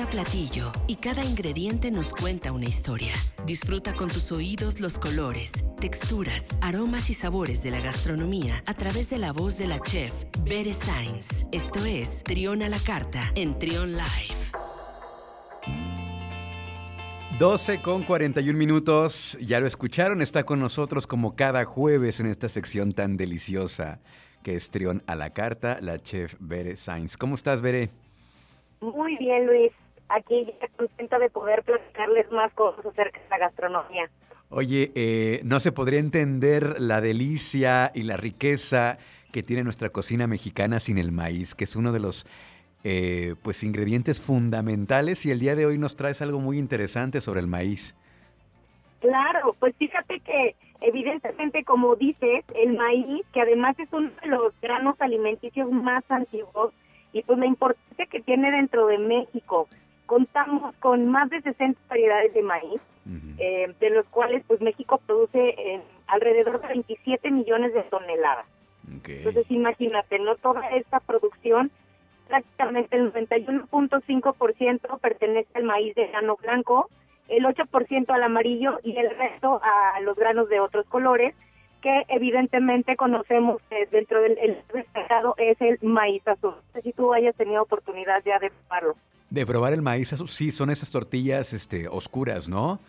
Cada platillo y cada ingrediente nos cuenta una historia. Disfruta con tus oídos los colores, texturas, aromas y sabores de la gastronomía a través de la voz de la chef Bere Sainz. Esto es Trión a la Carta en Trión Live. 12 con 41 minutos, ya lo escucharon, está con nosotros como cada jueves en esta sección tan deliciosa que es Trión a la Carta, la chef Bere Sainz. ¿Cómo estás, Bere? Muy bien, Luis. Aquí ya contenta de poder platicarles más cosas acerca de la gastronomía. Oye, eh, no se podría entender la delicia y la riqueza que tiene nuestra cocina mexicana sin el maíz, que es uno de los eh, pues ingredientes fundamentales y el día de hoy nos traes algo muy interesante sobre el maíz. Claro, pues fíjate que evidentemente como dices, el maíz, que además es uno de los granos alimenticios más antiguos y pues la importancia que tiene dentro de México. Contamos con más de 60 variedades de maíz, eh, de los cuales pues México produce eh, alrededor de 27 millones de toneladas. Entonces imagínate, no toda esta producción prácticamente el 91.5% pertenece al maíz de grano blanco, el 8% al amarillo y el resto a los granos de otros colores, que evidentemente conocemos dentro del mercado es el maíz azul. No sé si tú hayas tenido oportunidad ya de probarlo. De probar el maíz azul, sí, son esas tortillas este, oscuras, ¿no?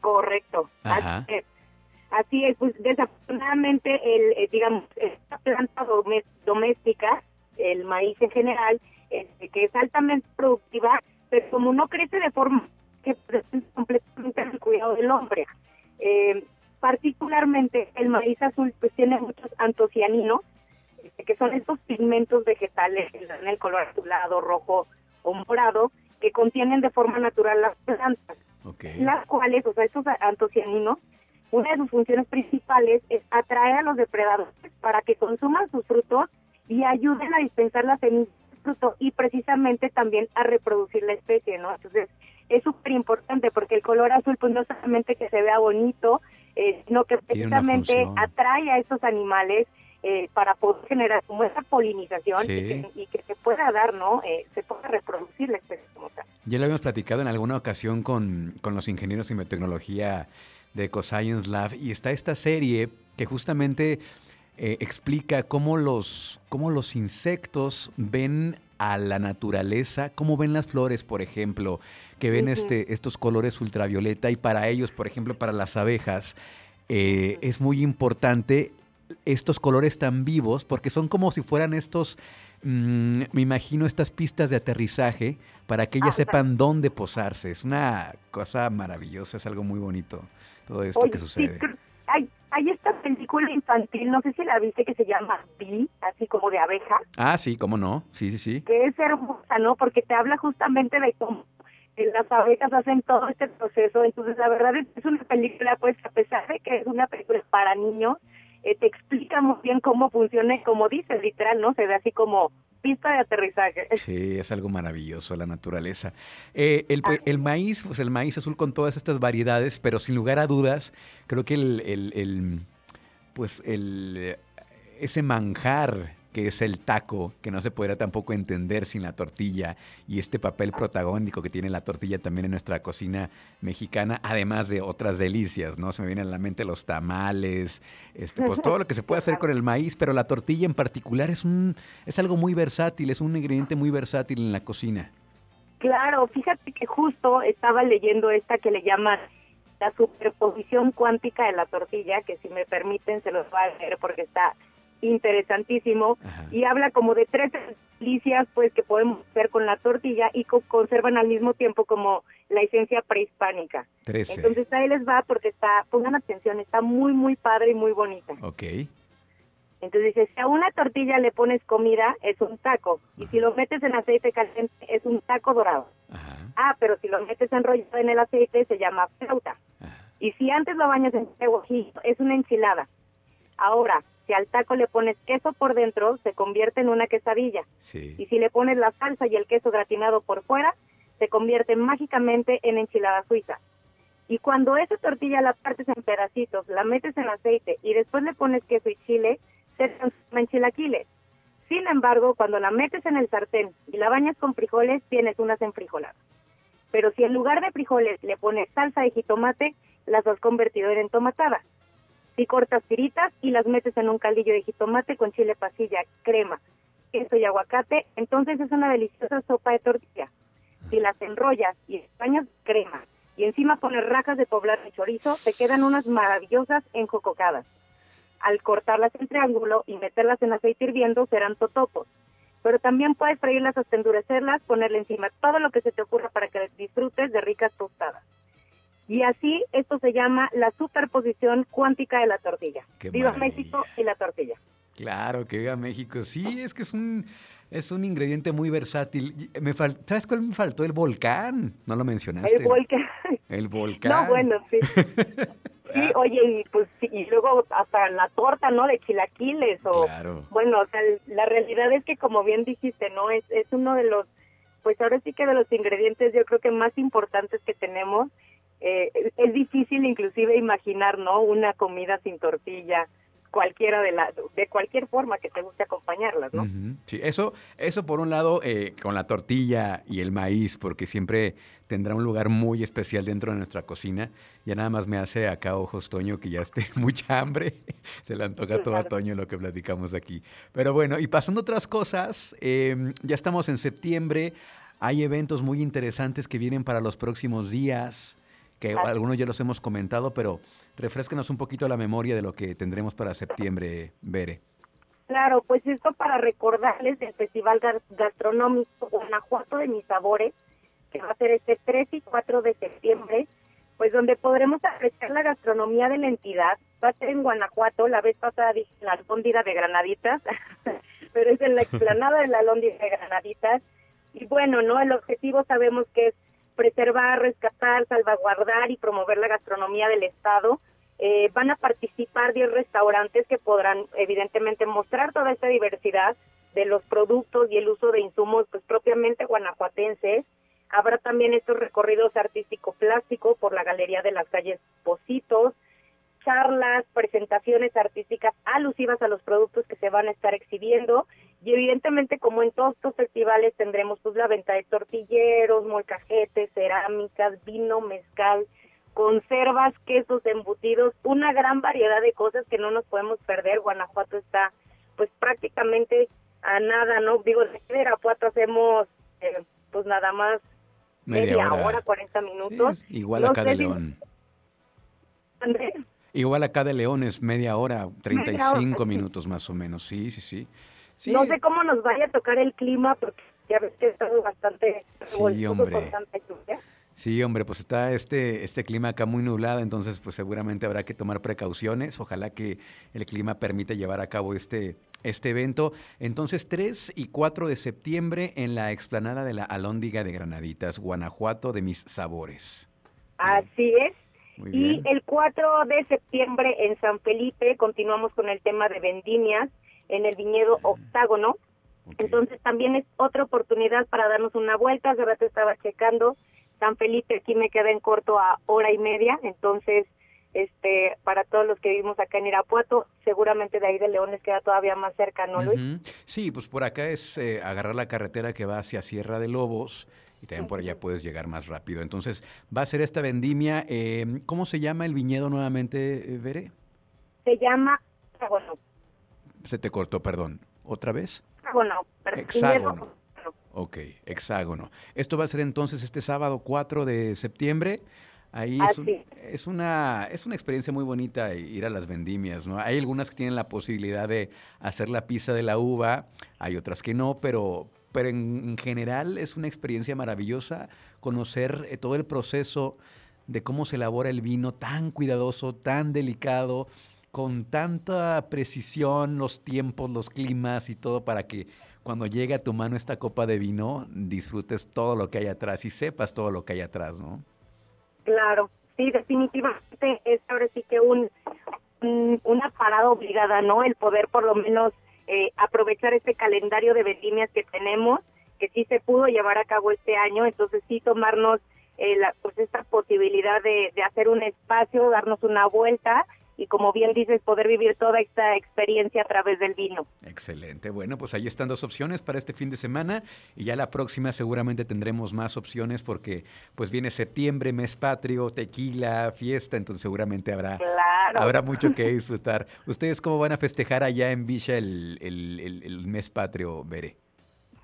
Correcto. Así es. Así es, pues desafortunadamente, el, eh, digamos, esta planta doméstica el maíz en general, este, que es altamente productiva, pero como no crece de forma que presenta completamente el cuidado del hombre. Eh, particularmente el maíz azul pues tiene muchos antocianinos, este, que son estos pigmentos vegetales que dan el color azulado, rojo o morado, que contienen de forma natural las plantas. Las cuales, o sea, estos antocianinos, una de sus funciones principales es atraer a los depredadores para que consuman sus frutos y ayuden a dispensar la semillas fruto y precisamente también a reproducir la especie, ¿no? Entonces, es súper importante porque el color azul, pues no solamente que se vea bonito, eh, sino que precisamente atrae a estos animales eh, para poder generar como esa polinización y, que, se pueda dar, ¿no? Eh, se pueda reproducir la especie como tal. Ya lo habíamos platicado en alguna ocasión con, con los ingenieros en biotecnología de EcoScience Lab y está esta serie que justamente eh, explica cómo los, cómo los insectos ven a la naturaleza, cómo ven las flores, por ejemplo, que ven este, estos colores ultravioleta. Y para ellos, por ejemplo, para las abejas, eh, es muy importante estos colores tan vivos porque son como si fueran estos, mm, me imagino, estas pistas de aterrizaje para que ellas sepan dónde posarse. Es una cosa maravillosa, es algo muy bonito todo esto que sucede hay esta película infantil, no sé si la viste, que se llama Bee, así como de abeja. Ah, sí, cómo no, sí, sí, sí. Que es hermosa, ¿no? Porque te habla justamente de cómo las abejas hacen todo este proceso. Entonces, la verdad es que es una película, pues, a pesar de que es una película para niños, eh, te explica muy bien cómo funciona y como dice, literal, ¿no? Se ve así como pista de aterrizaje. Sí, es algo maravilloso la naturaleza. Eh, el, el, maíz, pues el maíz azul con todas estas variedades, pero sin lugar a dudas, creo que el, el, el pues el, ese manjar que es el taco, que no se podrá tampoco entender sin la tortilla, y este papel protagónico que tiene la tortilla también en nuestra cocina mexicana, además de otras delicias, ¿no? Se me vienen a la mente los tamales, este, pues todo lo que se puede hacer con el maíz, pero la tortilla en particular es un, es algo muy versátil, es un ingrediente muy versátil en la cocina. Claro, fíjate que justo estaba leyendo esta que le llaman la superposición cuántica de la tortilla, que si me permiten se los voy a leer porque está interesantísimo y habla como de tres delicias pues que podemos hacer con la tortilla y conservan al mismo tiempo como la esencia prehispánica. Entonces ahí les va porque está, pongan atención, está muy muy padre y muy bonita. Ok. Entonces dice, si a una tortilla le pones comida, es un taco. Y si lo metes en aceite caliente, es un taco dorado. Ah, pero si lo metes enrollado en el aceite, se llama flauta. Y si antes lo bañas en guajillo, es una enchilada. Ahora, si al taco le pones queso por dentro, se convierte en una quesadilla. Y si le pones la salsa y el queso gratinado por fuera, se convierte mágicamente en enchilada suiza. Y cuando esa tortilla la partes en pedacitos, la metes en aceite y después le pones queso y chile, se transforma en chilaquiles. Sin embargo, cuando la metes en el sartén y la bañas con frijoles, tienes unas enfrijoladas. Pero si en lugar de frijoles le pones salsa de jitomate, las has convertido en entomatadas. Si cortas tiritas y las metes en un caldillo de jitomate con chile pasilla, crema, queso y aguacate, entonces es una deliciosa sopa de tortilla. Si las enrollas y españas crema y encima pones rajas de poblar de chorizo, te quedan unas maravillosas enjococadas. Al cortarlas en triángulo y meterlas en aceite hirviendo serán totopos. Pero también puedes freírlas hasta endurecerlas, ponerle encima todo lo que se te ocurra para que disfrutes de ricas tostadas. Y así esto se llama la superposición cuántica de la tortilla. viva México y la tortilla. Claro, que viva México. Sí, es que es un es un ingrediente muy versátil. Me ¿Sabes cuál me faltó? El volcán. No lo mencionaste. El volcán. El volcán. No, bueno, sí. Sí, oye, y pues y luego hasta la torta, ¿no? De chilaquiles o claro. bueno, o sea, la realidad es que como bien dijiste, ¿no? Es es uno de los pues ahora sí que de los ingredientes yo creo que más importantes que tenemos. Eh, es difícil inclusive imaginar, ¿no? Una comida sin tortilla, cualquiera de la de cualquier forma que te guste acompañarlas, ¿no? Sí, eso eso por un lado eh, con la tortilla y el maíz, porque siempre tendrá un lugar muy especial dentro de nuestra cocina. Ya nada más me hace acá ojos Toño que ya esté mucha hambre, se le antoja todo a Toño lo que platicamos aquí. Pero bueno, y pasando otras cosas, em, ya estamos en septiembre, hay eventos muy interesantes que vienen para los próximos días que algunos ya los hemos comentado, pero refresquenos un poquito la memoria de lo que tendremos para septiembre, Bere. Claro, pues esto para recordarles del Festival Gastronómico Guanajuato de Mis Sabores, que va a ser este 3 y 4 de septiembre, pues donde podremos apreciar la gastronomía de la entidad. Va a ser en Guanajuato, la vez pasada dije la Alhóndiga de Granaditas, pero es en la explanada de la Alhóndiga de Granaditas. Y bueno, ¿no? El objetivo sabemos que es preservar, rescatar, salvaguardar y promover la gastronomía del Estado. Eh, van a participar 10 restaurantes que podrán evidentemente mostrar toda esta diversidad de los productos y el uso de insumos pues propiamente guanajuatenses. Habrá también estos recorridos artístico-plástico por la Galería de las Calles Positos, charlas, presentaciones artísticas alusivas a los productos que se van a estar exhibiendo y evidentemente como en todos estos festivales tendremos pues la venta de tortilleros, molcajetes, cerámicas, vino, mezcal, conservas, quesos, embutidos, una gran variedad de cosas que no nos podemos perder. Guanajuato está pues prácticamente a nada, ¿no? Digo, de Guanajuato hacemos eh, pues nada más media, hora. 40 minutos. igual acá de León. Igual acá de León es media hora, 35 minutos más o menos, sí, sí, sí. No sé cómo nos vaya a tocar el clima, porque ya ves que ha estado bastante... Sí, hombre. Sí, hombre, pues está este, este clima acá muy nublado, entonces pues seguramente habrá que tomar precauciones. Ojalá que el clima permita llevar a cabo este, este evento. Entonces, 3 y 4 de septiembre en la explanada de la Alhóndiga de Granaditas, Guanajuato de mis sabores. Así es. y el 4 de septiembre en San Felipe continuamos con el tema de vendimias en el viñedo Octágono. Entonces también es otra oportunidad para darnos una vuelta. Hace rato estaba checando. San Felipe aquí me queda en corto a hora y media. Entonces este para todos los que vivimos acá en Irapuato, seguramente de ahí de León les queda todavía más cerca, ¿no, Luis? Sí, pues por acá es eh, agarrar la carretera que va hacia Sierra de Lobos y también por allá puedes llegar más rápido. Entonces, va a ser esta vendimia. Eh, ¿Cómo se llama el viñedo nuevamente, eh, Veré? Se llama Hexágono. Se te cortó, perdón. ¿Otra vez? Hexágono. Hexágono. Ok, hexágono. Esto va a ser entonces este sábado 4 de septiembre. Ahí es, es, una, es una experiencia muy bonita ir a las vendimias, ¿no? Hay algunas que tienen la posibilidad de hacer la pizza de la uva, hay otras que no, pero, pero en, general es una experiencia maravillosa conocer eh, todo el proceso de cómo se elabora el vino tan cuidadoso, tan delicado, con tanta precisión, los tiempos, los climas y todo para que cuando llegue a tu mano esta copa de vino disfrutes todo lo que hay atrás y sepas todo lo que hay atrás, ¿no? Claro, sí, definitivamente es ahora sí que un, una parada obligada, ¿no? El poder por lo menos eh, aprovechar este calendario de vendimias que tenemos, que sí se pudo llevar a cabo este año, entonces sí tomarnos eh, la, pues esta posibilidad de, de hacer un espacio, darnos una vuelta y como bien dices, poder vivir toda esta experiencia a través del vino. Excelente. Bueno, pues ahí están dos opciones para este fin de semana y ya la próxima seguramente tendremos más opciones porque pues viene septiembre, mes patrio, tequila, fiesta, entonces seguramente habrá, habrá mucho que disfrutar. ¿Ustedes cómo van a festejar allá en Villa el, el, el mes patrio, Bere?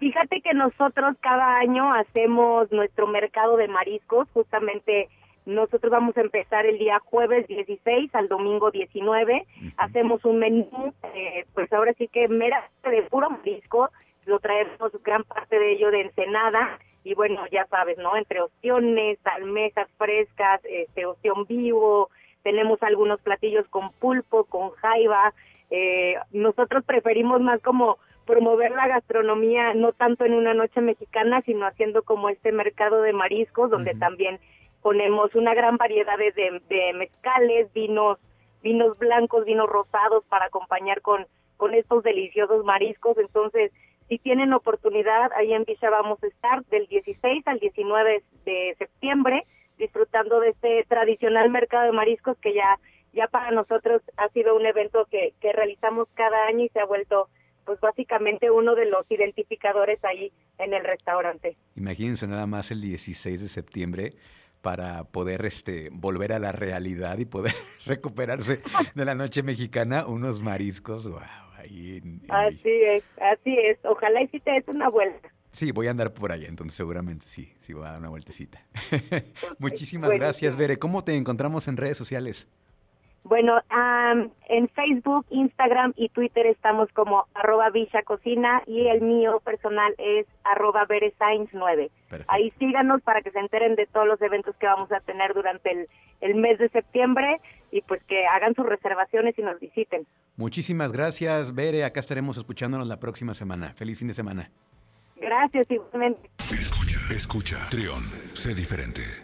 Fíjate que nosotros cada año hacemos nuestro mercado de mariscos, justamente nosotros vamos a empezar el día jueves 16 al domingo 19. Hacemos un menú, eh, pues ahora sí que mera de puro marisco. Lo traemos gran parte de ello de Ensenada. Y bueno, ya sabes, ¿no? Entre opciones, almejas frescas, este, ostión vivo. Tenemos algunos platillos con pulpo, con jaiba. Eh, nosotros preferimos más como promover la gastronomía, no tanto en una noche mexicana, sino haciendo como este mercado de mariscos, donde también ponemos una gran variedad de, mezcales, vinos, vinos blancos, vinos rosados para acompañar con, con estos deliciosos mariscos. Entonces, si tienen oportunidad, ahí en Villa vamos a estar del 16 al 19 de septiembre disfrutando de este tradicional mercado de mariscos que ya ya para nosotros ha sido un evento que, que realizamos cada año y se ha vuelto pues básicamente uno de los identificadores ahí en el restaurante. Imagínense nada más el 16 de septiembre para poder este, volver a la realidad y poder recuperarse de la noche mexicana, unos mariscos, wow, ahí Así es, así es. Ojalá y si te des una vuelta. Sí, voy a andar por allá, entonces seguramente sí, sí voy a dar una vueltecita. Muchísimas gracias, Bere. ¿Cómo te encontramos en redes sociales? Bueno, en Facebook, Instagram y Twitter estamos como arroba Villa Cocina y el mío personal es arroba 9 Ahí síganos para que se enteren de todos los eventos que vamos a tener durante el, el mes de septiembre y pues que hagan sus reservaciones y nos visiten. Muchísimas gracias, Bere. Acá estaremos escuchándonos la próxima semana. Feliz fin de semana. Gracias, igualmente. Escucha, escucha, Trión, sé diferente.